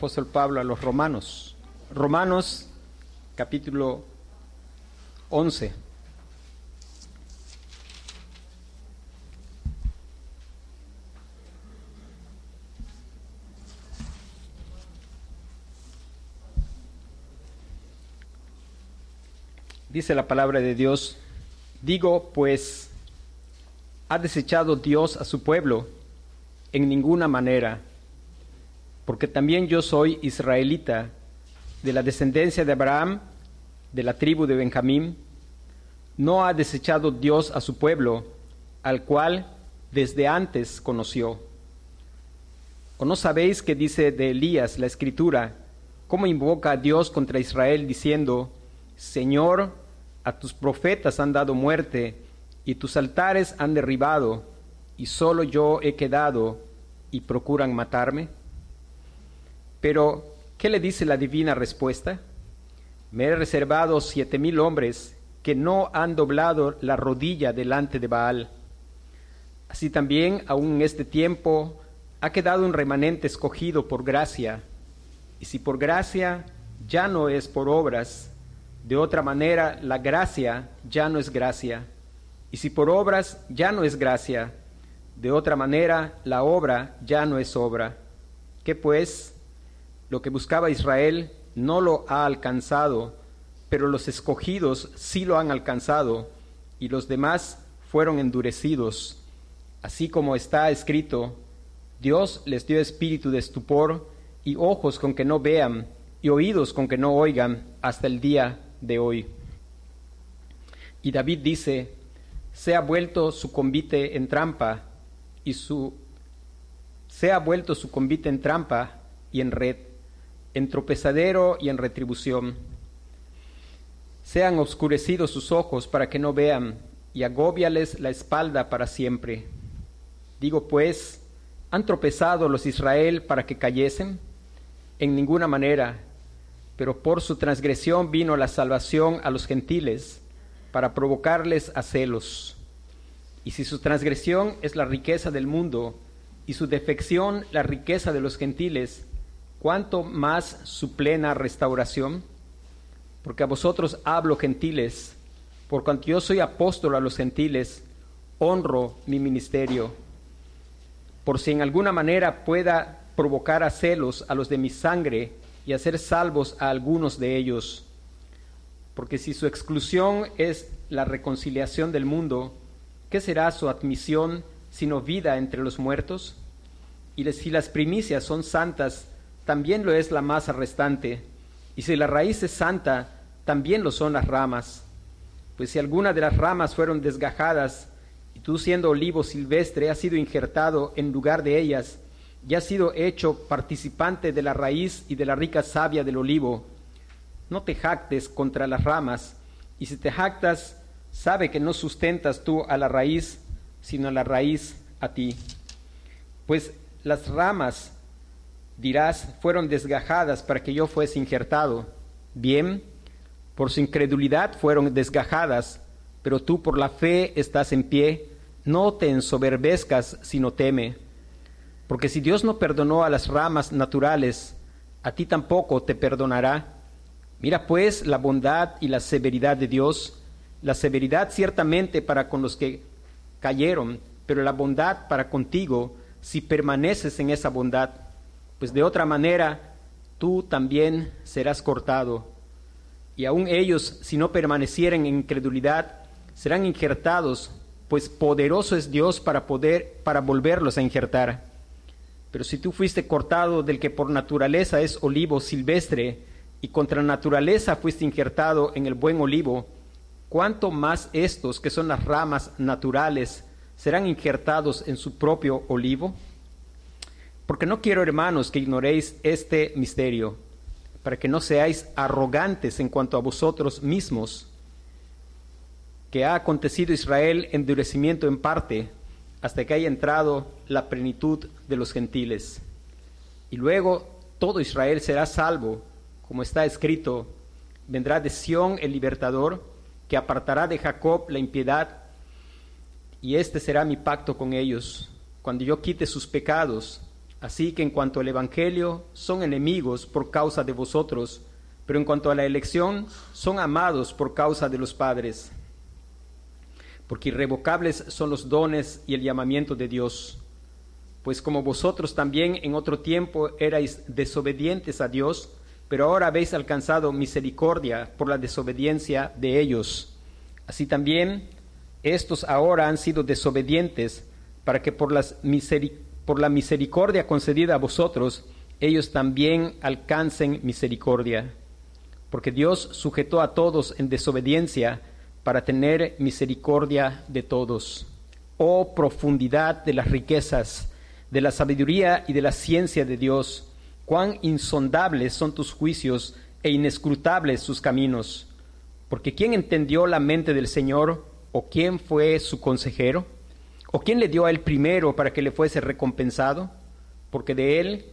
apóstol Pablo a los romanos. Romanos capítulo 11. Dice la palabra de Dios, digo pues, ¿ha desechado Dios a su pueblo? En ninguna manera porque también yo soy israelita, de la descendencia de Abraham, de la tribu de Benjamín. No ha desechado Dios a su pueblo, al cual desde antes conoció. ¿O no sabéis que dice de Elías la escritura, cómo invoca a Dios contra Israel diciendo, Señor, a tus profetas han dado muerte, y tus altares han derribado, y solo yo he quedado, y procuran matarme? Pero, ¿qué le dice la divina respuesta? Me he reservado siete mil hombres que no han doblado la rodilla delante de Baal. Así también, aún en este tiempo, ha quedado un remanente escogido por gracia. Y si por gracia ya no es por obras, de otra manera la gracia ya no es gracia. Y si por obras ya no es gracia, de otra manera la obra ya no es obra. ¿Qué pues? Lo que buscaba Israel no lo ha alcanzado, pero los escogidos sí lo han alcanzado, y los demás fueron endurecidos. Así como está escrito, Dios les dio espíritu de estupor y ojos con que no vean y oídos con que no oigan hasta el día de hoy. Y David dice, se ha vuelto su convite en trampa y su se ha vuelto su convite en trampa y en red en tropezadero y en retribución. Sean oscurecidos sus ojos para que no vean, y agóbiales la espalda para siempre. Digo pues, ¿han tropezado los Israel para que cayesen? En ninguna manera, pero por su transgresión vino la salvación a los gentiles, para provocarles a celos. Y si su transgresión es la riqueza del mundo, y su defección la riqueza de los gentiles, ¿cuánto más su plena restauración? Porque a vosotros hablo gentiles, por cuanto yo soy apóstol a los gentiles, honro mi ministerio, por si en alguna manera pueda provocar a celos a los de mi sangre y hacer salvos a algunos de ellos. Porque si su exclusión es la reconciliación del mundo, ¿qué será su admisión sino vida entre los muertos? Y si las primicias son santas, también lo es la masa restante, y si la raíz es santa, también lo son las ramas. Pues si alguna de las ramas fueron desgajadas, y tú siendo olivo silvestre has sido injertado en lugar de ellas, y has sido hecho participante de la raíz y de la rica savia del olivo, no te jactes contra las ramas, y si te jactas, sabe que no sustentas tú a la raíz, sino a la raíz a ti. Pues las ramas dirás, fueron desgajadas para que yo fuese injertado. Bien, por su incredulidad fueron desgajadas, pero tú por la fe estás en pie. No te ensoberbezcas, sino teme. Porque si Dios no perdonó a las ramas naturales, a ti tampoco te perdonará. Mira pues la bondad y la severidad de Dios, la severidad ciertamente para con los que cayeron, pero la bondad para contigo si permaneces en esa bondad pues de otra manera tú también serás cortado. Y aun ellos, si no permanecieren en incredulidad, serán injertados, pues poderoso es Dios para poder para volverlos a injertar. Pero si tú fuiste cortado del que por naturaleza es olivo silvestre, y contra naturaleza fuiste injertado en el buen olivo, ¿cuánto más estos, que son las ramas naturales, serán injertados en su propio olivo? Porque no quiero, hermanos, que ignoréis este misterio, para que no seáis arrogantes en cuanto a vosotros mismos, que ha acontecido Israel endurecimiento en parte, hasta que haya entrado la plenitud de los gentiles. Y luego todo Israel será salvo, como está escrito, vendrá de Sión el libertador, que apartará de Jacob la impiedad, y este será mi pacto con ellos, cuando yo quite sus pecados Así que en cuanto al Evangelio, son enemigos por causa de vosotros, pero en cuanto a la elección, son amados por causa de los padres. Porque irrevocables son los dones y el llamamiento de Dios. Pues como vosotros también en otro tiempo erais desobedientes a Dios, pero ahora habéis alcanzado misericordia por la desobediencia de ellos. Así también estos ahora han sido desobedientes para que por, las por la misericordia concedida a vosotros, ellos también alcancen misericordia. Porque Dios sujetó a todos en desobediencia para tener misericordia de todos. Oh profundidad de las riquezas, de la sabiduría y de la ciencia de Dios, cuán insondables son tus juicios e inescrutables sus caminos. Porque ¿quién entendió la mente del Señor o quién fue su consejero? ¿O quién le dio a él primero para que le fuese recompensado? Porque de él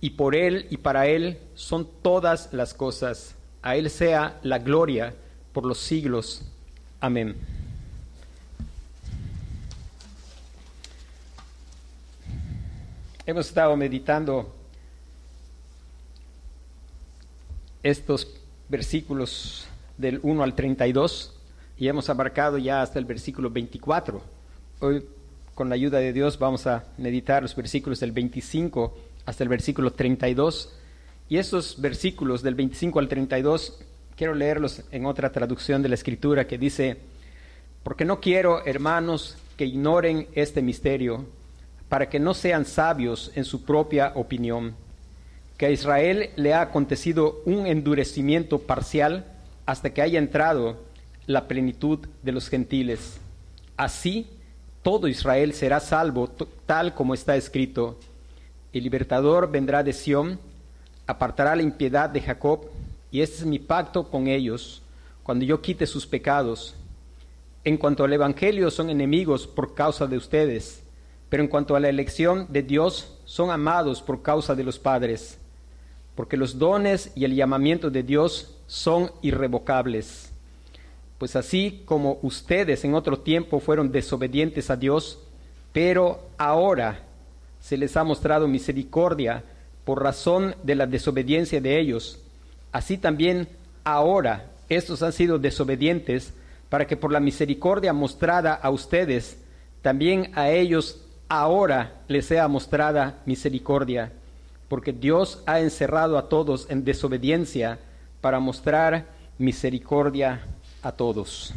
y por él y para él son todas las cosas. A él sea la gloria por los siglos. Amén. Hemos estado meditando estos versículos del 1 al 32 y hemos abarcado ya hasta el versículo 24. Hoy, con la ayuda de Dios, vamos a meditar los versículos del 25 hasta el versículo 32. Y esos versículos del 25 al 32, quiero leerlos en otra traducción de la Escritura que dice, porque no quiero, hermanos, que ignoren este misterio, para que no sean sabios en su propia opinión, que a Israel le ha acontecido un endurecimiento parcial hasta que haya entrado la plenitud de los gentiles. Así, todo Israel será salvo, tal como está escrito. El libertador vendrá de Sión, apartará la impiedad de Jacob, y este es mi pacto con ellos, cuando yo quite sus pecados. En cuanto al Evangelio, son enemigos por causa de ustedes, pero en cuanto a la elección de Dios, son amados por causa de los padres, porque los dones y el llamamiento de Dios son irrevocables. Pues así como ustedes en otro tiempo fueron desobedientes a Dios, pero ahora se les ha mostrado misericordia por razón de la desobediencia de ellos, así también ahora estos han sido desobedientes para que por la misericordia mostrada a ustedes, también a ellos ahora les sea mostrada misericordia, porque Dios ha encerrado a todos en desobediencia para mostrar misericordia a todos.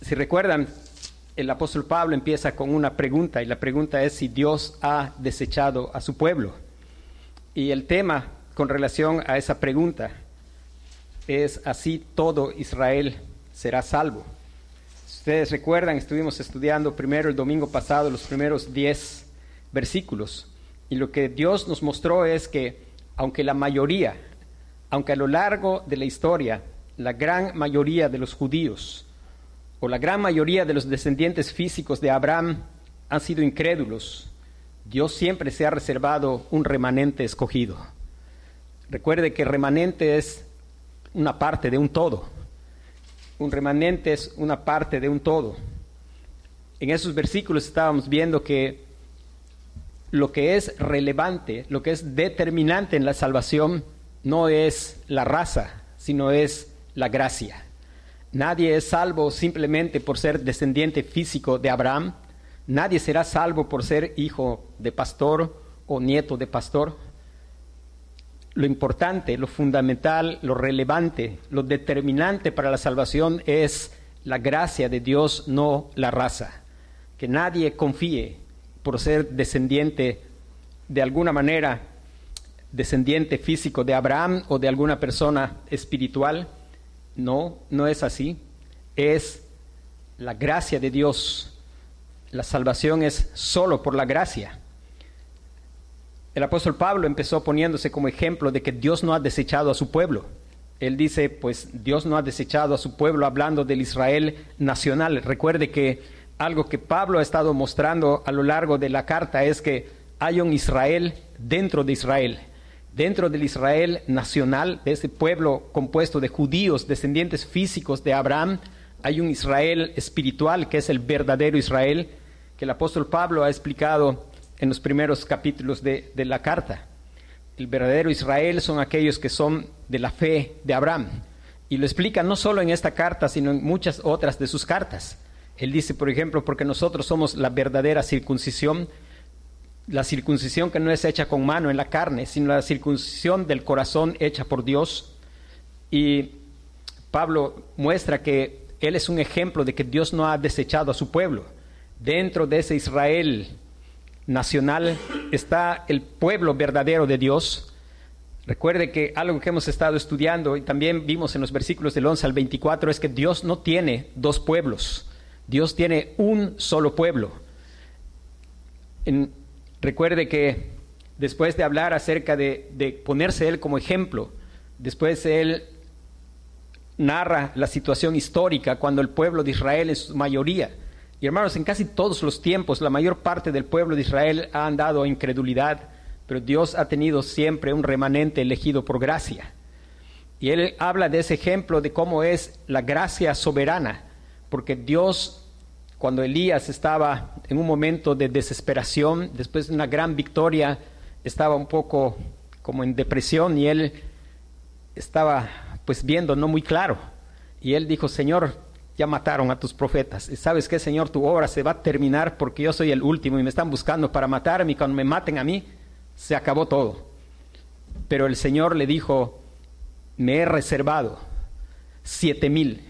Si recuerdan, el apóstol Pablo empieza con una pregunta y la pregunta es si Dios ha desechado a su pueblo. Y el tema con relación a esa pregunta es así todo Israel será salvo. Si ustedes recuerdan, estuvimos estudiando primero el domingo pasado los primeros diez versículos y lo que Dios nos mostró es que aunque la mayoría, aunque a lo largo de la historia la gran mayoría de los judíos o la gran mayoría de los descendientes físicos de Abraham han sido incrédulos, Dios siempre se ha reservado un remanente escogido. Recuerde que remanente es una parte de un todo. Un remanente es una parte de un todo. En esos versículos estábamos viendo que lo que es relevante, lo que es determinante en la salvación no es la raza, sino es la gracia. Nadie es salvo simplemente por ser descendiente físico de Abraham. Nadie será salvo por ser hijo de pastor o nieto de pastor. Lo importante, lo fundamental, lo relevante, lo determinante para la salvación es la gracia de Dios, no la raza. Que nadie confíe por ser descendiente de alguna manera descendiente físico de Abraham o de alguna persona espiritual. No, no es así. Es la gracia de Dios. La salvación es solo por la gracia. El apóstol Pablo empezó poniéndose como ejemplo de que Dios no ha desechado a su pueblo. Él dice, pues Dios no ha desechado a su pueblo hablando del Israel nacional. Recuerde que algo que Pablo ha estado mostrando a lo largo de la carta es que hay un Israel dentro de Israel dentro del Israel nacional, de ese pueblo compuesto de judíos, descendientes físicos de Abraham, hay un Israel espiritual que es el verdadero Israel, que el apóstol Pablo ha explicado en los primeros capítulos de, la carta. El verdadero Israel son aquellos que son de la fe de Abraham. Y lo explica no solo en esta carta, sino en muchas otras de sus cartas. Él dice, por ejemplo, porque nosotros somos la verdadera circuncisión, la circuncisión que no es hecha con mano en la carne, sino la circuncisión del corazón hecha por Dios. Y Pablo muestra que él es un ejemplo de que Dios no ha desechado a su pueblo. Dentro de ese Israel nacional está el pueblo verdadero de Dios. Recuerde que algo que hemos estado estudiando y también vimos en los versículos del 11 al 24 es que Dios no tiene dos pueblos, Dios tiene un solo pueblo. Recuerde que después de hablar acerca de, ponerse Él como ejemplo, después Él narra la situación histórica cuando el pueblo de Israel en su mayoría, y hermanos, en casi todos los tiempos, la mayor parte del pueblo de Israel ha andado en incredulidad, pero Dios ha tenido siempre un remanente elegido por gracia. Y él habla de ese ejemplo de cómo es la gracia soberana, porque Dios, cuando Elías estaba en un momento de desesperación, después de una gran victoria, estaba un poco como en depresión y él estaba pues viendo no muy claro. Y él dijo, Señor, ya mataron a tus profetas. Y sabes qué, Señor, tu obra se va a terminar porque yo soy el último y me están buscando para matarme y cuando me maten a mí, se acabó todo. Pero el Señor le dijo, me he reservado siete mil.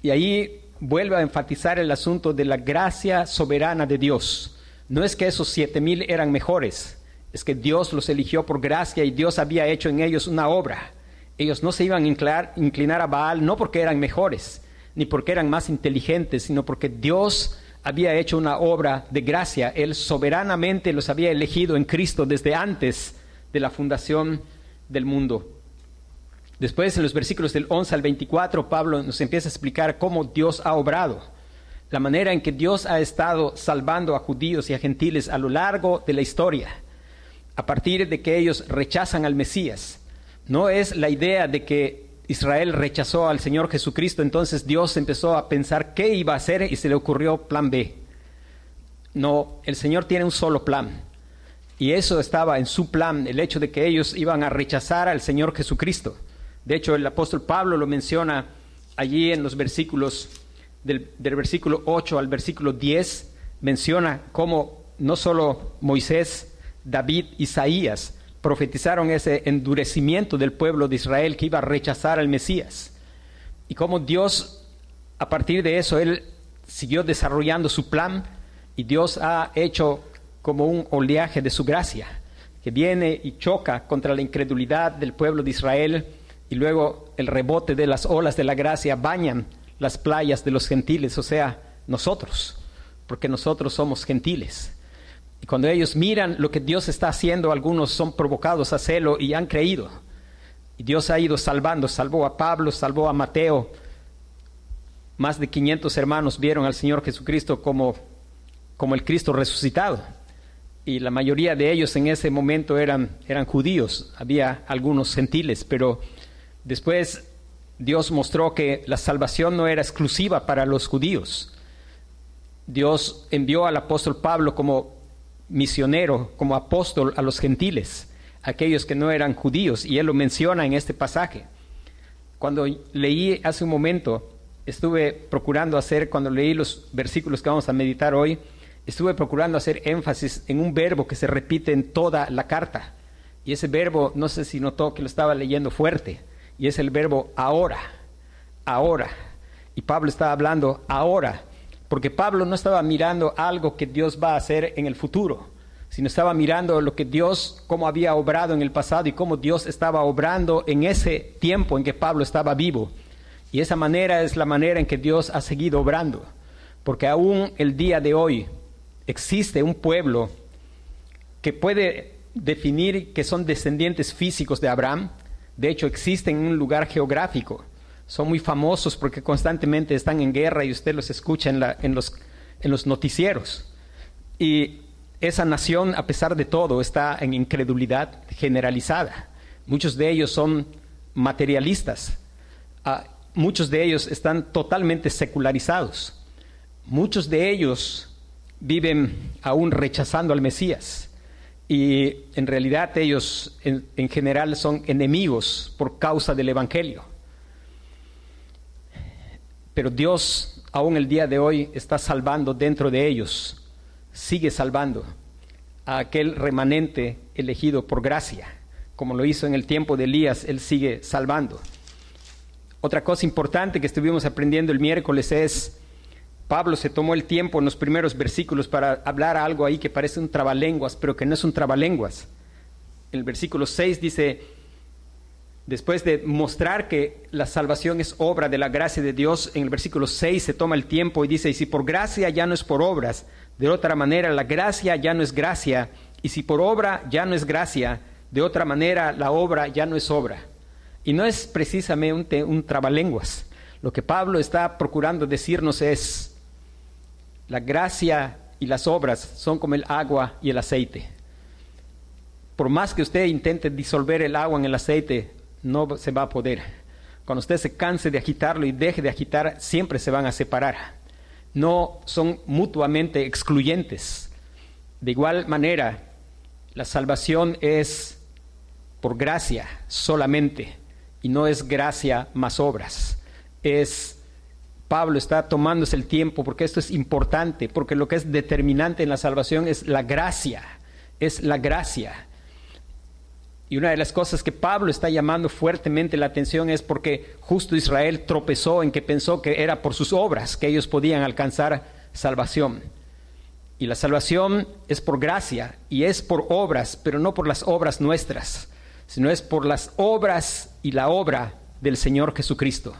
Y ahí vuelve a enfatizar el asunto de la gracia soberana de Dios. No es que esos siete mil eran mejores, es que Dios los eligió por gracia y Dios había hecho en ellos una obra. Ellos no se iban a inclinar, inclinar a Baal no porque eran mejores, ni porque eran más inteligentes, sino porque Dios había hecho una obra de gracia. Él soberanamente los había elegido en Cristo desde antes de la fundación del mundo. Después, en los versículos del 11 al 24, Pablo nos empieza a explicar cómo Dios ha obrado, la manera en que Dios ha estado salvando a judíos y a gentiles a lo largo de la historia, a partir de que ellos rechazan al Mesías no es la idea de que Israel rechazó al Señor Jesucristo, entonces Dios empezó a pensar qué iba a hacer y se le ocurrió plan B. No, el Señor tiene un solo plan. Y eso estaba en su plan, el hecho de que ellos iban a rechazar al Señor Jesucristo. De hecho, el apóstol Pablo lo menciona allí en los versículos del, versículo 8 al versículo 10, menciona cómo no solo Moisés, David, Isaías, profetizaron ese endurecimiento del pueblo de Israel que iba a rechazar al Mesías. Y cómo Dios, a partir de eso, Él siguió desarrollando su plan y Dios ha hecho como un oleaje de su gracia, que viene y choca contra la incredulidad del pueblo de Israel y luego el rebote de las olas de la gracia bañan las playas de los gentiles, o sea, nosotros, porque nosotros somos gentiles. Y cuando ellos miran lo que Dios está haciendo, algunos son provocados a hacerlo y han creído. Y Dios ha ido salvando, salvó a Pablo, salvó a Mateo. Más de 500 hermanos vieron al Señor Jesucristo como, como el Cristo resucitado. Y la mayoría de ellos en ese momento eran, eran judíos, había algunos gentiles, pero después Dios mostró que la salvación no era exclusiva para los judíos. Dios envió al apóstol Pablo como misionero, como apóstol a los gentiles, aquellos que no eran judíos, y él lo menciona en este pasaje. Cuando leí hace un momento, estuve procurando hacer, cuando leí los versículos que vamos a meditar hoy, estuve procurando hacer énfasis en un verbo que se repite en toda la carta. Y ese verbo, no sé si notó que lo estaba leyendo fuerte, y es el verbo ahora, ahora. Y Pablo estaba hablando ahora, porque Pablo no estaba mirando algo que Dios va a hacer en el futuro, sino estaba mirando lo que Dios, cómo había obrado en el pasado y cómo Dios estaba obrando en ese tiempo en que Pablo estaba vivo. Y esa manera es la manera en que Dios ha seguido obrando, porque aún el día de hoy existe un pueblo que puede definir que son descendientes físicos de Abraham, de hecho existen en un lugar geográfico, son muy famosos porque constantemente están en guerra y usted los escucha en, la, en, los, en los noticieros. Y esa nación, a pesar de todo, está en incredulidad generalizada. Muchos de ellos son materialistas. Ah, muchos de ellos están totalmente secularizados. Muchos de ellos viven aún rechazando al Mesías. Y en realidad ellos en, en general son enemigos por causa del Evangelio. Pero Dios aún el día de hoy está salvando dentro de ellos, sigue salvando a aquel remanente elegido por gracia, como lo hizo en el tiempo de Elías, Él sigue salvando. Otra cosa importante que estuvimos aprendiendo el miércoles es, Pablo se tomó el tiempo en los primeros versículos para hablar algo ahí que parece un trabalenguas, pero que no es un trabalenguas. El versículo 6 dice, después de mostrar que la salvación es obra de la gracia de Dios, en el versículo 6 se toma el tiempo y dice, y si por gracia ya no es por obras, de otra manera la gracia ya no es gracia, y si por obra ya no es gracia, de otra manera la obra ya no es obra. Y no es precisamente un, un trabalenguas. Lo que Pablo está procurando decirnos es, la gracia y las obras son como el agua y el aceite. Por más que usted intente disolver el agua en el aceite, no se va a poder. Cuando usted se canse de agitarlo y deje de agitar, siempre se van a separar. No son mutuamente excluyentes. De igual manera, la salvación es por gracia solamente y no es gracia más obras. Es Pablo está tomándose el tiempo porque esto es importante, porque lo que es determinante en la salvación es la gracia, es la gracia. Y una de las cosas que Pablo está llamando fuertemente la atención es porque justo Israel tropezó en que pensó que era por sus obras que ellos podían alcanzar salvación. Y la salvación es por gracia y es por obras, pero no por las obras nuestras, sino es por las obras y la obra del Señor Jesucristo.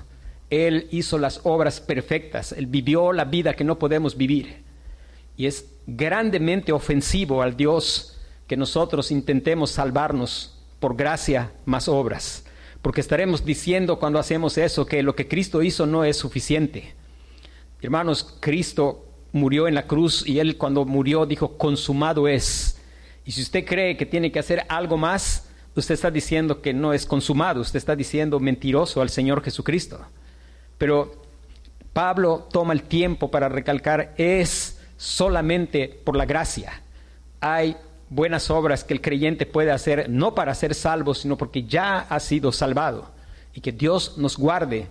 Él hizo las obras perfectas, Él vivió la vida que no podemos vivir. Y es grandemente ofensivo al Dios que nosotros intentemos salvarnos por gracia más obras, porque estaremos diciendo cuando hacemos eso que lo que Cristo hizo no es suficiente. Hermanos, Cristo murió en la cruz y Él cuando murió dijo, consumado es. Y si usted cree que tiene que hacer algo más, usted está diciendo que no es consumado, usted está diciendo mentiroso al Señor Jesucristo. Pero Pablo toma el tiempo para recalcar, es solamente por la gracia. Hay buenas obras que el creyente puede hacer, no para ser salvo, sino porque ya ha sido salvado. Y que Dios nos guarde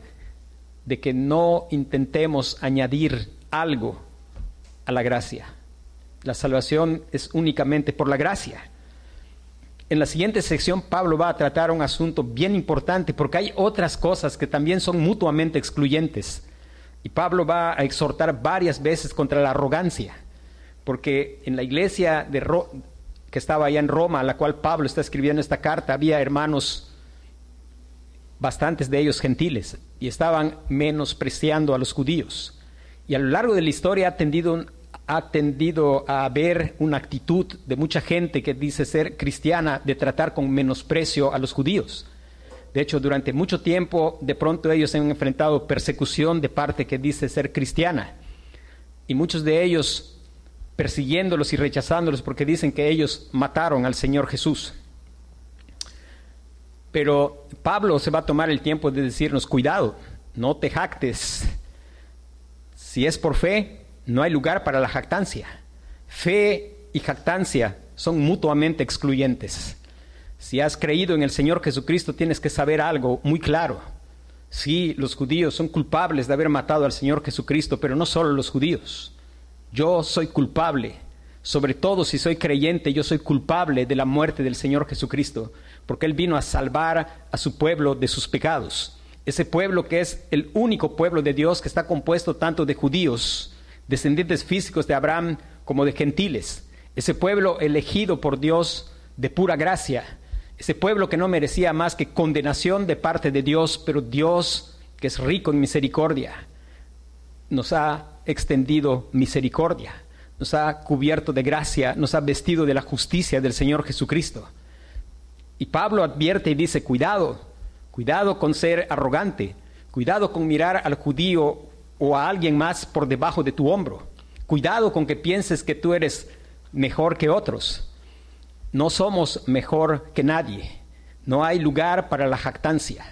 de que no intentemos añadir algo a la gracia. La salvación es únicamente por la gracia. En la siguiente sección Pablo va a tratar un asunto bien importante porque hay otras cosas que también son mutuamente excluyentes. Y Pablo va a exhortar varias veces contra la arrogancia, porque en la iglesia de que estaba allá en Roma, a la cual Pablo está escribiendo esta carta, había hermanos, bastantes de ellos gentiles, y estaban menospreciando a los judíos. Y a lo largo de la historia ha tendido ha tendido a ver una actitud de mucha gente que dice ser cristiana de tratar con menosprecio a los judíos. De hecho, durante mucho tiempo, de pronto ellos han enfrentado persecución de parte que dice ser cristiana. Y muchos de ellos persiguiéndolos y rechazándolos porque dicen que ellos mataron al Señor Jesús. Pero Pablo se va a tomar el tiempo de decirnos, cuidado, no te jactes. Si es por fe, no hay lugar para la jactancia. Fe y jactancia son mutuamente excluyentes. Si has creído en el Señor Jesucristo, tienes que saber algo muy claro. Sí, los judíos son culpables de haber matado al Señor Jesucristo, pero no solo los judíos. Yo soy culpable. Sobre todo si soy creyente, yo soy culpable de la muerte del Señor Jesucristo, porque Él vino a salvar a su pueblo de sus pecados. Ese pueblo que es el único pueblo de Dios que está compuesto tanto de judíos descendientes físicos de Abraham como de gentiles, ese pueblo elegido por Dios de pura gracia, ese pueblo que no merecía más que condenación de parte de Dios, pero Dios, que es rico en misericordia, nos ha extendido misericordia, nos ha cubierto de gracia, nos ha vestido de la justicia del Señor Jesucristo. Y Pablo advierte y dice, cuidado, cuidado con ser arrogante, cuidado con mirar al judío o a alguien más por debajo de tu hombro. Cuidado con que pienses que tú eres mejor que otros. No somos mejor que nadie. No hay lugar para la jactancia.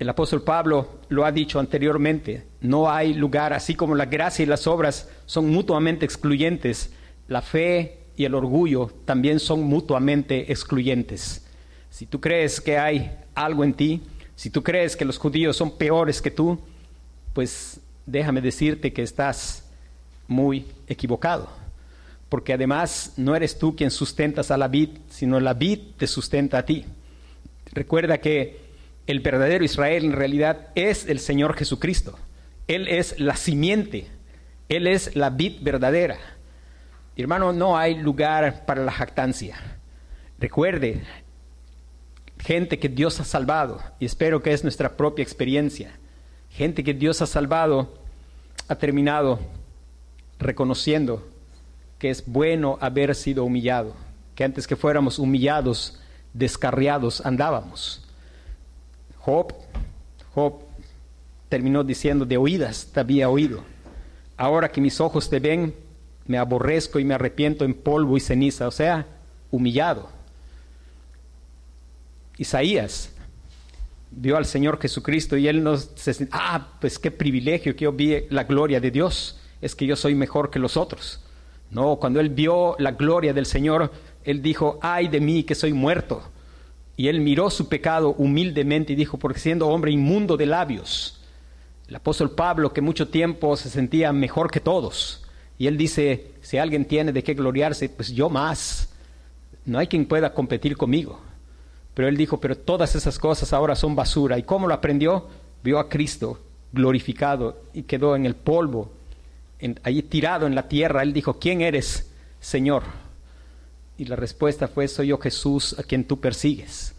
El apóstol Pablo lo ha dicho anteriormente, no hay lugar, así como la gracia y las obras son mutuamente excluyentes, la fe y el orgullo también son mutuamente excluyentes. Si tú crees que hay algo en ti, si tú crees que los judíos son peores que tú, pues déjame decirte que estás muy equivocado. Porque además no eres tú quien sustentas a la vid, sino la vid te sustenta a ti. Recuerda que el verdadero Israel en realidad es el Señor Jesucristo. Él es la simiente, Él es la vid verdadera. Hermano, no hay lugar para la jactancia. Recuerde, gente que Dios ha salvado, y espero que es nuestra propia experiencia, gente que Dios ha salvado, ha terminado reconociendo que es bueno haber sido humillado, que antes que fuéramos humillados, descarriados, andábamos. Job, Job terminó diciendo, de oídas te había oído. Ahora que mis ojos te ven, me aborrezco y me arrepiento en polvo y ceniza, o sea, humillado. Isaías vio al Señor Jesucristo y él nos dice, ah, pues qué privilegio que yo vi la gloria de Dios, es que yo soy mejor que los otros. No, cuando él vio la gloria del Señor, él dijo, ay de mí que soy muerto. Y él miró su pecado humildemente y dijo, porque siendo hombre inmundo de labios, el apóstol Pablo, que mucho tiempo se sentía mejor que todos, y él dice, si alguien tiene de qué gloriarse, pues yo más. No hay quien pueda competir conmigo. Pero él dijo, pero todas esas cosas ahora son basura. ¿Y cómo lo aprendió? Vio a Cristo glorificado y quedó en el polvo, en, allí tirado en la tierra. Él dijo, ¿quién eres, Señor? Y la respuesta fue, soy yo Jesús a quien tú persigues.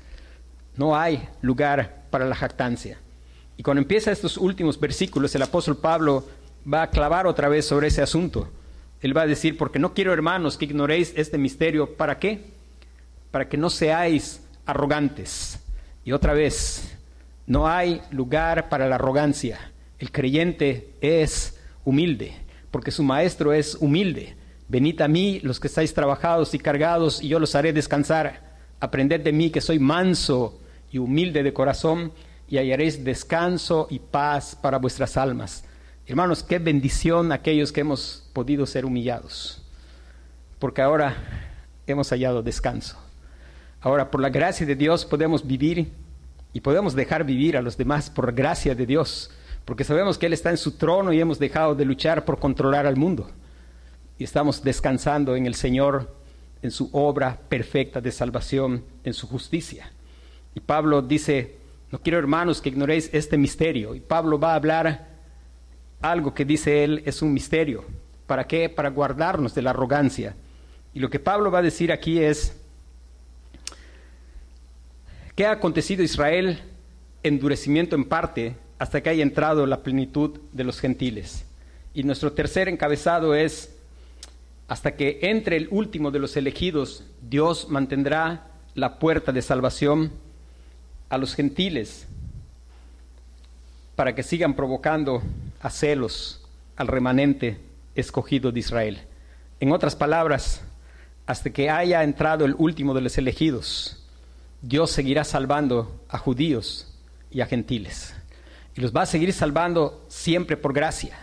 No hay lugar para la jactancia. Y cuando empieza estos últimos versículos, el apóstol Pablo va a clavar otra vez sobre ese asunto. Él va a decir, porque no quiero, hermanos, que ignoréis este misterio. ¿Para qué? Para que no seáis arrogantes. Y otra vez, no hay lugar para la arrogancia. El creyente es humilde, porque su maestro es humilde. Venid a mí los que estáis trabajados y cargados, y yo los haré descansar. Aprended de mí que soy manso y humilde de corazón, y hallaréis descanso y paz para vuestras almas. Hermanos, qué bendición aquellos que hemos podido ser humillados, porque ahora hemos hallado descanso. Ahora, por la gracia de Dios podemos vivir y podemos dejar vivir a los demás por gracia de Dios, porque sabemos que Él está en su trono y hemos dejado de luchar por controlar al mundo. Y estamos descansando en el Señor, en su obra perfecta de salvación, en su justicia. Y Pablo dice, no quiero hermanos que ignoréis este misterio. Y Pablo va a hablar algo que dice él es un misterio. ¿Para qué? Para guardarnos de la arrogancia. Y lo que Pablo va a decir aquí es, ¿Qué ha acontecido Israel? Endurecimiento en parte hasta que haya entrado la plenitud de los gentiles. Y nuestro tercer encabezado es, hasta que entre el último de los elegidos, Dios mantendrá la puerta de salvación a los gentiles para que sigan provocando a celos al remanente escogido de Israel. En otras palabras, hasta que haya entrado el último de los elegidos, Dios seguirá salvando a judíos y a gentiles. Y los va a seguir salvando siempre por gracia,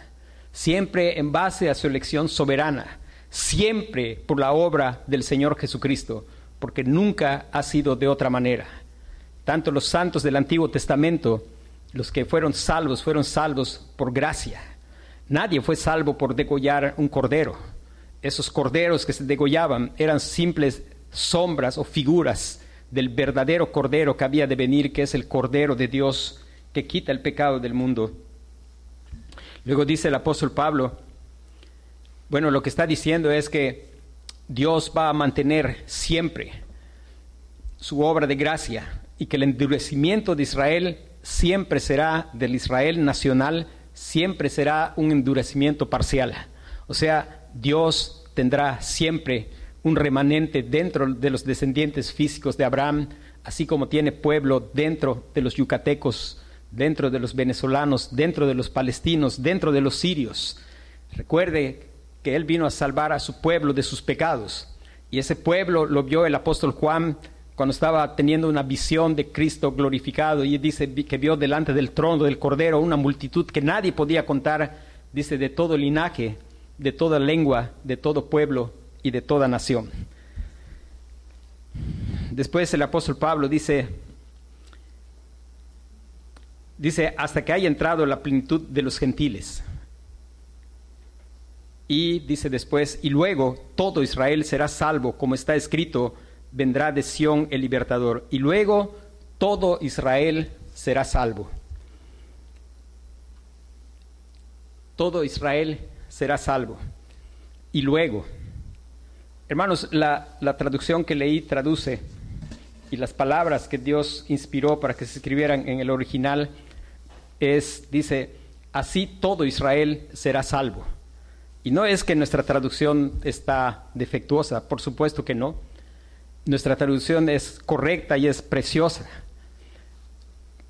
siempre en base a su elección soberana, siempre por la obra del Señor Jesucristo, porque nunca ha sido de otra manera. Tanto los santos del Antiguo Testamento, los que fueron salvos, fueron salvos por gracia. Nadie fue salvo por degollar un cordero. Esos corderos que se degollaban eran simples sombras o figuras del verdadero Cordero que había de venir, que es el Cordero de Dios que quita el pecado del mundo. Luego dice el apóstol Pablo, bueno, lo que está diciendo es que Dios va a mantener siempre su obra de gracia y que el endurecimiento de Israel siempre será del Israel nacional, siempre será un endurecimiento parcial. O sea, Dios tendrá siempre un remanente dentro de los descendientes físicos de Abraham, así como tiene pueblo dentro de los yucatecos, dentro de los venezolanos, dentro de los palestinos, dentro de los sirios. Recuerde que Él vino a salvar a su pueblo de sus pecados. Y ese pueblo lo vio el apóstol Juan cuando estaba teniendo una visión de Cristo glorificado y dice que vio delante del trono del Cordero una multitud que nadie podía contar, dice, de todo linaje, de toda lengua, de todo pueblo y de toda nación. Después el apóstol Pablo dice, dice, hasta que haya entrado la plenitud de los gentiles. Y dice después, y luego todo Israel será salvo, como está escrito, vendrá de Sión el libertador. Y luego todo Israel será salvo. Todo Israel será salvo. Y luego, hermanos, la, la traducción que leí traduce y las palabras que Dios inspiró para que se escribieran en el original es, dice, así todo Israel será salvo. Y no es que nuestra traducción está defectuosa, por supuesto que no. Nuestra traducción es correcta y es preciosa.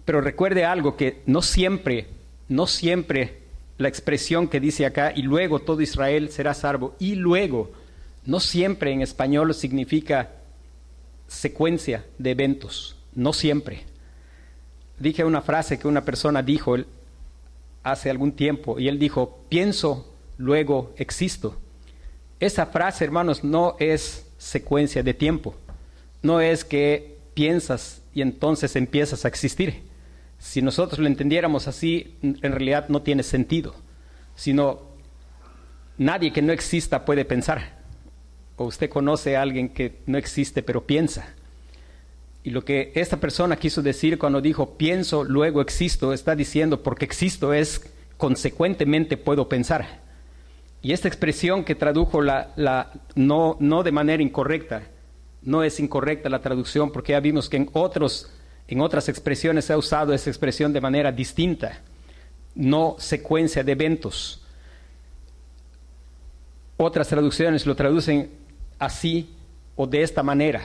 Pero recuerde algo que no siempre, no siempre la expresión que dice acá, y luego todo Israel será salvo, y luego, no siempre en español significa secuencia de eventos, no siempre. Dije una frase que una persona dijo hace algún tiempo, y él dijo, pienso luego existo. Esa frase, hermanos, no es secuencia de tiempo. No es que piensas y entonces empiezas a existir. Si nosotros lo entendiéramos así, en realidad no tiene sentido, sino nadie que no exista puede pensar. O usted conoce a alguien que no existe pero piensa. Y lo que esta persona quiso decir cuando dijo pienso, luego existo, está diciendo porque existo es consecuentemente puedo pensar. Y esta expresión que tradujo la, la, no, no de manera incorrecta, no es incorrecta la traducción porque ya vimos que en, otros, en otras expresiones se ha usado esa expresión de manera distinta, no secuencia de eventos. Otras traducciones lo traducen así o de esta manera.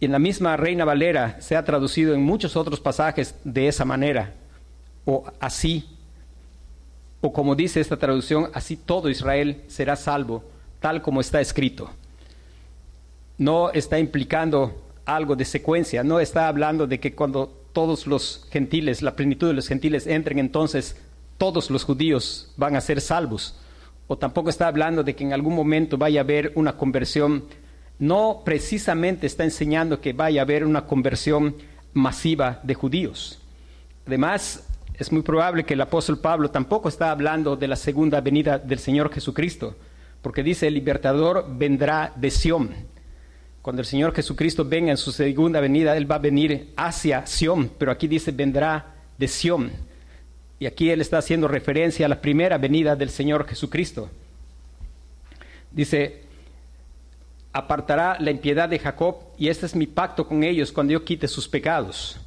Y en la misma Reina Valera se ha traducido en muchos otros pasajes de esa manera, o así o como dice esta traducción, así todo Israel será salvo, tal como está escrito. No está implicando algo de secuencia, no está hablando de que cuando todos los gentiles, la plenitud de los gentiles entren, entonces todos los judíos van a ser salvos. O tampoco está hablando de que en algún momento vaya a haber una conversión. No precisamente está enseñando que vaya a haber una conversión masiva de judíos. Además, es muy probable que el apóstol Pablo tampoco está hablando de la segunda venida del Señor Jesucristo, porque dice el libertador vendrá de Sión. Cuando el Señor Jesucristo venga en su segunda venida, Él va a venir hacia Sión, pero aquí dice vendrá de Sión. Y aquí Él está haciendo referencia a la primera venida del Señor Jesucristo. Dice, apartará la impiedad de Jacob y este es mi pacto con ellos cuando yo quite sus pecados.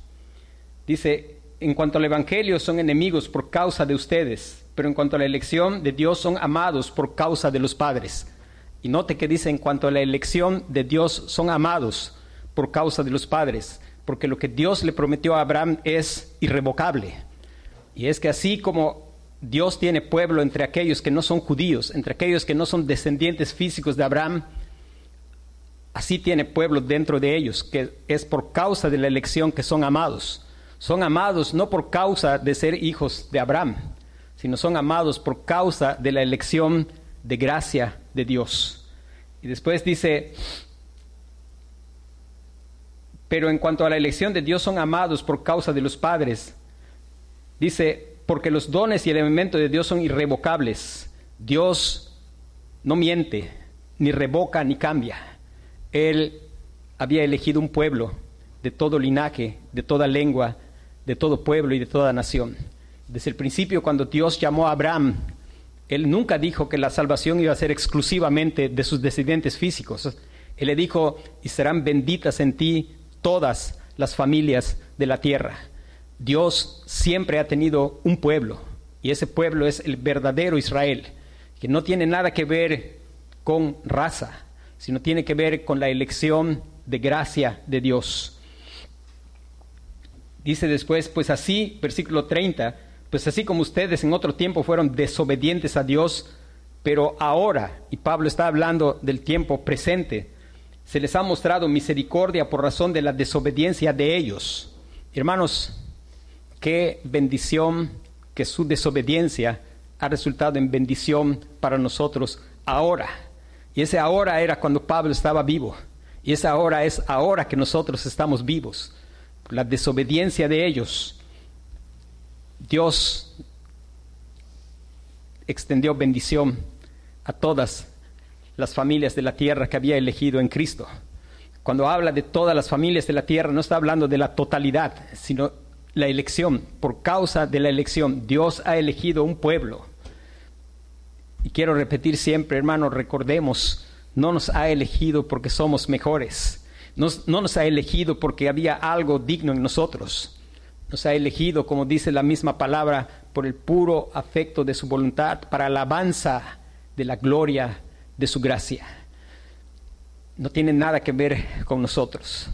Dice, en cuanto al Evangelio son enemigos por causa de ustedes, pero en cuanto a la elección de Dios son amados por causa de los padres. Y note que dice en cuanto a la elección de Dios son amados por causa de los padres, porque lo que Dios le prometió a Abraham es irrevocable. Y es que así como Dios tiene pueblo entre aquellos que no son judíos, entre aquellos que no son descendientes físicos de Abraham, así tiene pueblo dentro de ellos, que es por causa de la elección que son amados son amados no por causa de ser hijos de Abraham, sino son amados por causa de la elección de gracia de Dios. Y después dice, pero en cuanto a la elección de Dios son amados por causa de los padres. Dice, porque los dones y el elemento de Dios son irrevocables. Dios no miente, ni revoca, ni cambia. Él había elegido un pueblo de todo linaje, de toda lengua, de todo pueblo y de toda nación. Desde el principio, cuando Dios llamó a Abraham, Él nunca dijo que la salvación iba a ser exclusivamente de sus descendientes físicos. Él le dijo, y serán benditas en ti todas las familias de la tierra. Dios siempre ha tenido un pueblo, y ese pueblo es el verdadero Israel, que no tiene nada que ver con raza, sino tiene que ver con la elección de gracia de Dios. Dice después, pues así, versículo 30, pues así como ustedes en otro tiempo fueron desobedientes a Dios, pero ahora, y Pablo está hablando del tiempo presente, se les ha mostrado misericordia por razón de la desobediencia de ellos. Hermanos, qué bendición que su desobediencia ha resultado en bendición para nosotros ahora. Y ese ahora era cuando Pablo estaba vivo. Y esa ahora es ahora que nosotros estamos vivos. La desobediencia de ellos. Dios extendió bendición a todas las familias de la tierra que había elegido en Cristo. Cuando habla de todas las familias de la tierra, no está hablando de la totalidad, sino la elección. Por causa de la elección, Dios ha elegido un pueblo. Y quiero repetir siempre, hermanos, recordemos, no nos ha elegido porque somos mejores. no nos ha elegido porque había algo digno en nosotros. Nos ha elegido, como dice la misma palabra, por el puro afecto de su voluntad, para alabanza de la gloria de su gracia. No tiene nada que ver con nosotros.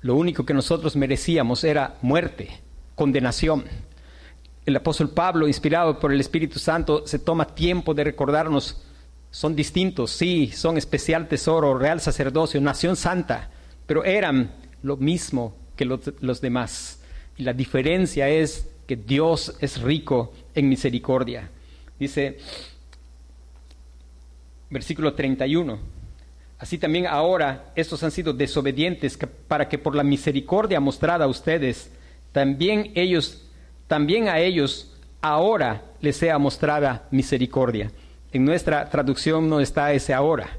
Lo único que nosotros merecíamos era muerte, condenación. El apóstol Pablo, inspirado por el Espíritu Santo, se toma tiempo de recordarnos, son distintos, sí, son especial tesoro, real sacerdocio, nación santa, pero eran lo mismo que los, demás. Y la diferencia es que Dios es rico en misericordia. Dice, versículo 31. Así también ahora estos han sido desobedientes para que por la misericordia mostrada a ustedes, también ellos, también a ellos ahora les sea mostrada misericordia. En nuestra traducción no está ese ahora,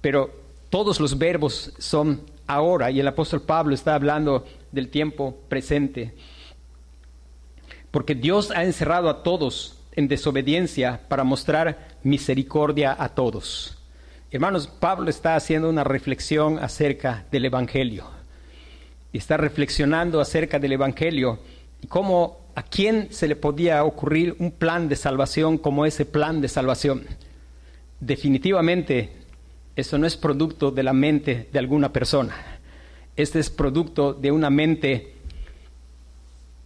pero todos los verbos son ahora y el apóstol Pablo está hablando del tiempo presente. Porque Dios ha encerrado a todos en desobediencia para mostrar misericordia a todos. Hermanos, Pablo está haciendo una reflexión acerca del Evangelio. Y está reflexionando acerca del Evangelio y cómo a quién se le podía ocurrir un plan de salvación como ese plan de salvación. Definitivamente, eso no es producto de la mente de alguna persona. Este es producto de una mente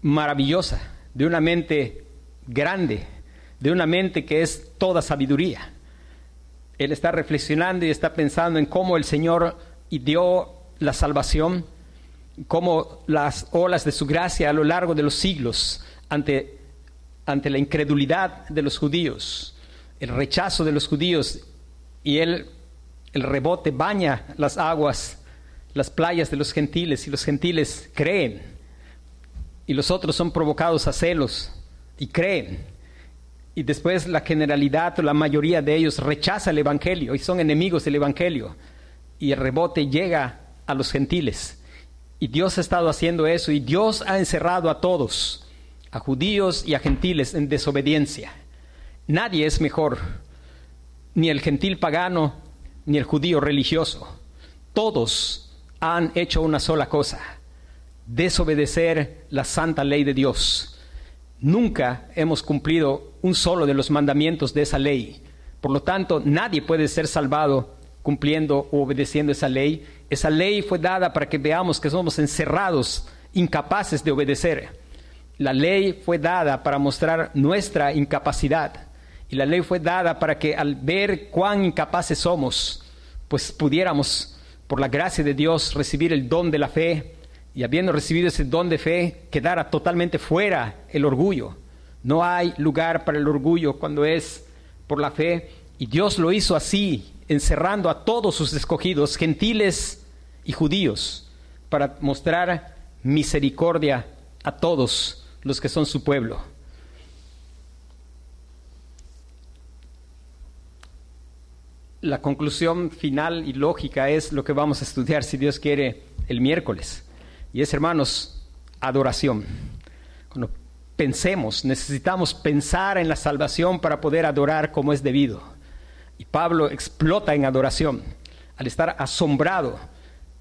maravillosa, de una mente grande, de una mente que es toda sabiduría. Él está reflexionando y está pensando en cómo el Señor dio la salvación, cómo las olas de su gracia a lo largo de los siglos ante, ante la incredulidad de los judíos, el rechazo de los judíos y él, el rebote baña las aguas, las playas de los gentiles y los gentiles creen y los otros son provocados a celos y creen. Y después la generalidad o la mayoría de ellos rechaza el Evangelio y son enemigos del Evangelio. Y el rebote llega a los gentiles. Y Dios ha estado haciendo eso y Dios ha encerrado a todos, a judíos y a gentiles en desobediencia. Nadie es mejor, ni el gentil pagano, ni el judío religioso. Todos han hecho una sola cosa, desobedecer la santa ley de Dios. Nunca hemos cumplido un solo de los mandamientos de esa ley. Por lo tanto, nadie puede ser salvado cumpliendo o obedeciendo esa ley. Esa ley fue dada para que veamos que somos encerrados, incapaces de obedecer. La ley fue dada para mostrar nuestra incapacidad. Y la ley fue dada para que al ver cuán incapaces somos, pues pudiéramos, por la gracia de Dios, recibir el don de la fe y habiendo recibido ese don de fe, quedara totalmente fuera el orgullo. No hay lugar para el orgullo cuando es por la fe. Y Dios lo hizo así, encerrando a todos sus escogidos, gentiles y judíos, para mostrar misericordia a todos los que son su pueblo. La conclusión final y lógica es lo que vamos a estudiar, si Dios quiere, el miércoles. Y es, hermanos, adoración. Cuando pensemos, necesitamos pensar en la salvación para poder adorar como es debido. Y Pablo explota en adoración al estar asombrado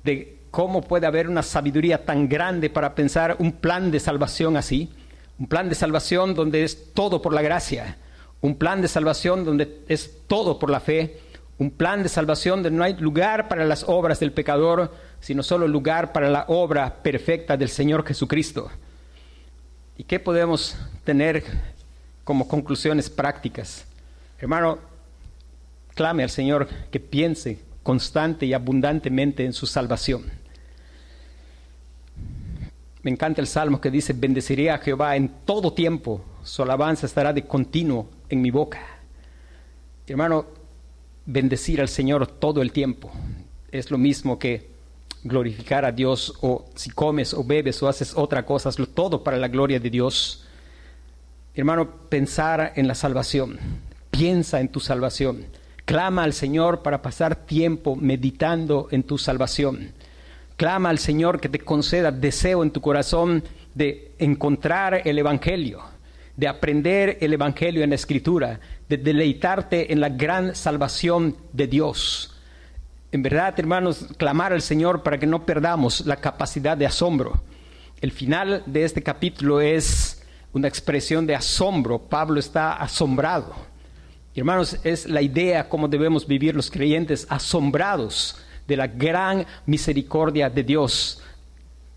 de cómo puede haber una sabiduría tan grande para pensar un plan de salvación así, un plan de salvación donde es todo por la gracia, un plan de salvación donde es todo por la fe, un plan de salvación donde no hay lugar para las obras del pecador, sino solo lugar para la obra perfecta del Señor Jesucristo. ¿Y qué podemos tener como conclusiones prácticas? Hermano, clame al Señor que piense constante y abundantemente en su salvación. Me encanta el salmo que dice, bendeciré a Jehová en todo tiempo, su alabanza estará de continuo en mi boca. Hermano, bendecir al Señor todo el tiempo es lo mismo que glorificar a Dios o si comes o bebes o haces otra cosa, hazlo todo para la gloria de Dios. Hermano, pensar en la salvación, piensa en tu salvación, clama al Señor para pasar tiempo meditando en tu salvación. Clama al Señor que te conceda deseo en tu corazón de encontrar el Evangelio, de aprender el Evangelio en la Escritura, de deleitarte en la gran salvación de Dios en verdad, hermanos, clamar al Señor para que no perdamos la capacidad de asombro. El final de este capítulo es una expresión de asombro. Pablo está asombrado. Hermanos, es la idea cómo debemos vivir los creyentes asombrados de la gran misericordia de Dios,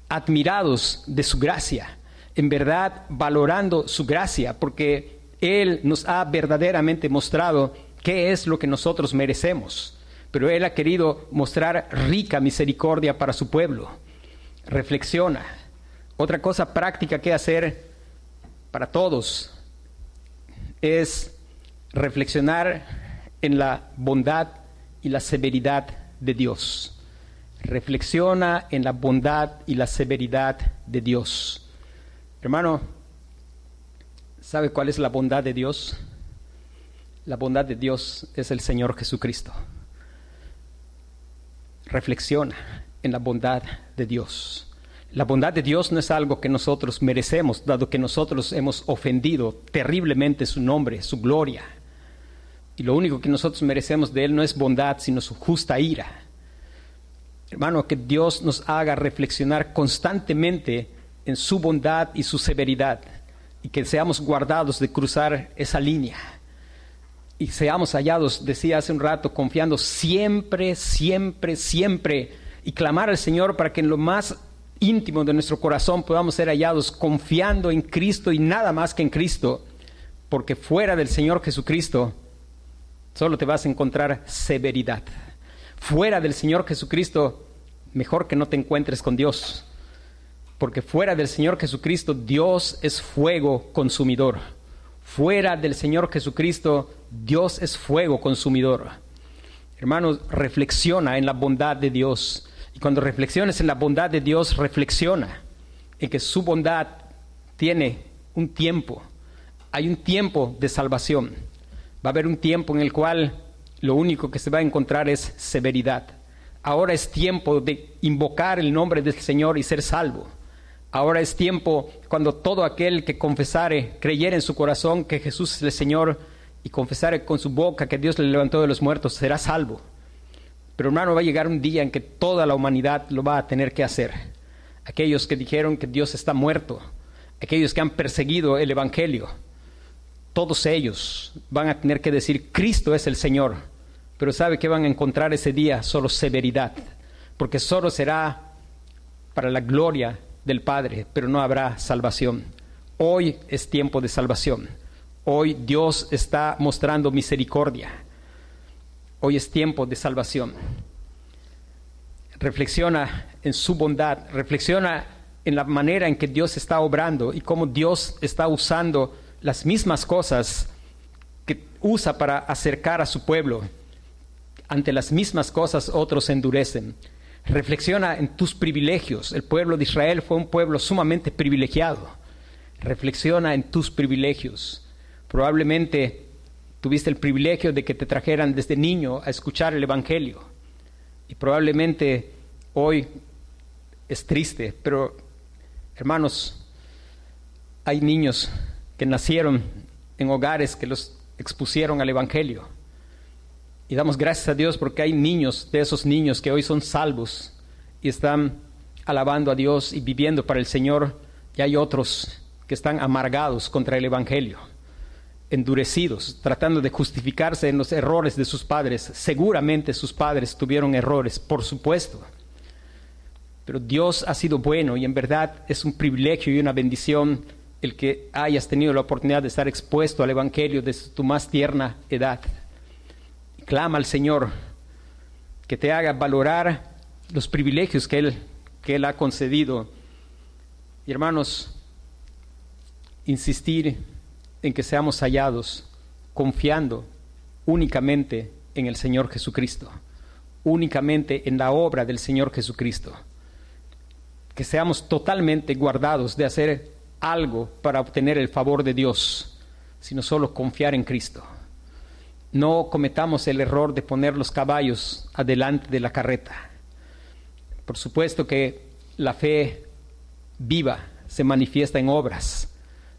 admirados de su gracia, en verdad valorando su gracia, porque Él nos ha verdaderamente mostrado qué es lo que nosotros merecemos pero Él ha querido mostrar rica misericordia para su pueblo. Reflexiona. Otra cosa práctica que hacer para todos es reflexionar en la bondad y la severidad de Dios. Reflexiona en la bondad y la severidad de Dios. Hermano, ¿sabe cuál es la bondad de Dios? La bondad de Dios es el Señor Jesucristo reflexiona en la bondad de Dios. La bondad de Dios no es algo que nosotros merecemos, dado que nosotros hemos ofendido terriblemente su nombre, su gloria. Y lo único que nosotros merecemos de Él no es bondad, sino su justa ira. Hermano, que Dios nos haga reflexionar constantemente en su bondad y su severidad, y que seamos guardados de cruzar esa línea y seamos hallados, decía hace un rato, confiando siempre, siempre, siempre y clamar al Señor para que en lo más íntimo de nuestro corazón podamos ser hallados confiando en Cristo y nada más que en Cristo, porque fuera del Señor Jesucristo solo te vas a encontrar severidad. Fuera del Señor Jesucristo, mejor que no te encuentres con Dios, porque fuera del Señor Jesucristo Dios es fuego consumidor. Fuera del Señor Jesucristo Dios es fuego consumidor. Hermanos, reflexiona en la bondad de Dios. Y cuando reflexiones en la bondad de Dios, reflexiona en que su bondad tiene un tiempo. Hay un tiempo de salvación. Va a haber un tiempo en el cual lo único que se va a encontrar es severidad. Ahora es tiempo de invocar el nombre del Señor y ser salvo. Ahora es tiempo cuando todo aquel que confesare, creyere en su corazón que Jesús es el Señor, y confesar con su boca que Dios le levantó de los muertos, será salvo. Pero hermano, va a llegar un día en que toda la humanidad lo va a tener que hacer. Aquellos que dijeron que Dios está muerto, aquellos que han perseguido el Evangelio, todos ellos van a tener que decir, Cristo es el Señor. Pero ¿sabe que van a encontrar ese día? Solo severidad, porque solo será para la gloria del Padre, pero no habrá salvación. Hoy es tiempo de salvación. Hoy Dios está mostrando misericordia. Hoy es tiempo de salvación. Reflexiona en su bondad, reflexiona en la manera en que Dios está obrando y cómo Dios está usando las mismas cosas que usa para acercar a su pueblo. Ante las mismas cosas otros endurecen. Reflexiona en tus privilegios. El pueblo de Israel fue un pueblo sumamente privilegiado. Reflexiona en tus privilegios. Probablemente tuviste el privilegio de que te trajeran desde niño a escuchar el Evangelio. Y probablemente hoy es triste, pero hermanos, hay niños que nacieron en hogares que los expusieron al Evangelio. Y damos gracias a Dios porque hay niños de esos niños que hoy son salvos y están alabando a Dios y viviendo para el Señor. Y hay otros que están amargados contra el Evangelio endurecidos, tratando de justificarse en los errores de sus padres. Seguramente sus padres tuvieron errores, por supuesto. Pero Dios ha sido bueno y en verdad es un privilegio y una bendición el que hayas tenido la oportunidad de estar expuesto al Evangelio desde tu más tierna edad. Clama al Señor que te haga valorar los privilegios que Él, que Él ha concedido. Y hermanos, insistir en que seamos hallados confiando únicamente en el Señor Jesucristo, únicamente en la obra del Señor Jesucristo. Que seamos totalmente guardados de hacer algo para obtener el favor de Dios, sino solo confiar en Cristo. No cometamos el error de poner los caballos adelante de la carreta. Por supuesto que la fe viva se manifiesta en obras,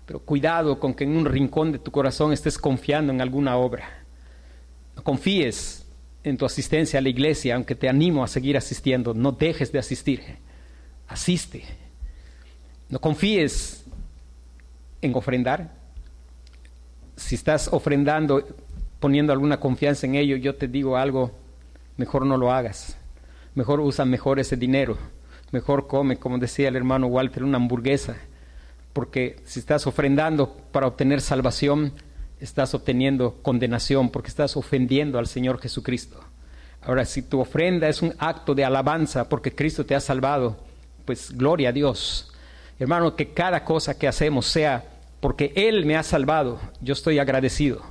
pero cuidado con que en un rincón de tu corazón estés confiando en alguna obra. No confíes en tu asistencia a la iglesia, aunque te animo a seguir asistiendo. No dejes de asistir. Asiste. No confíes en ofrendar. Si estás ofrendando, poniendo alguna confianza en ello, yo te digo algo, mejor no lo hagas. Mejor usa mejor ese dinero. Mejor come, como decía el hermano Walter, una hamburguesa. Porque si estás ofrendando para obtener salvación, estás obteniendo condenación porque estás ofendiendo al Señor Jesucristo. Ahora, si tu ofrenda es un acto de alabanza porque Cristo te ha salvado, pues gloria a Dios. Hermano, que cada cosa que hacemos sea porque Él me ha salvado, yo estoy agradecido.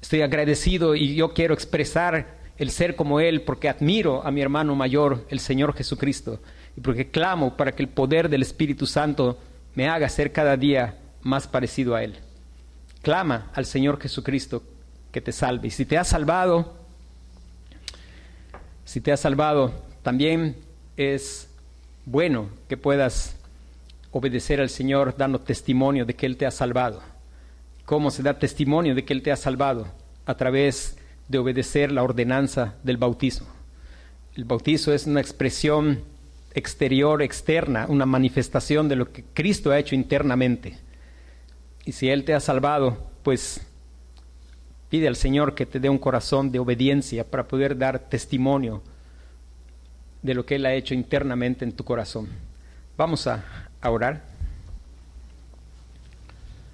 Estoy agradecido y yo quiero expresar el ser como Él porque admiro a mi hermano mayor, el Señor Jesucristo, y porque clamo para que el poder del Espíritu Santo me haga ser cada día más parecido a Él. Clama al Señor Jesucristo que te salve. Y si te ha salvado, si te ha salvado, también es bueno que puedas obedecer al Señor dando testimonio de que Él te ha salvado. ¿Cómo se da testimonio de que Él te ha salvado? A través de obedecer la ordenanza del bautismo. El bautizo es una expresión exterior, externa, una manifestación de lo que Cristo ha hecho internamente. Y si Él te ha salvado, pues pide al Señor que te dé un corazón de obediencia para poder dar testimonio de lo que Él ha hecho internamente en tu corazón. Vamos a, orar.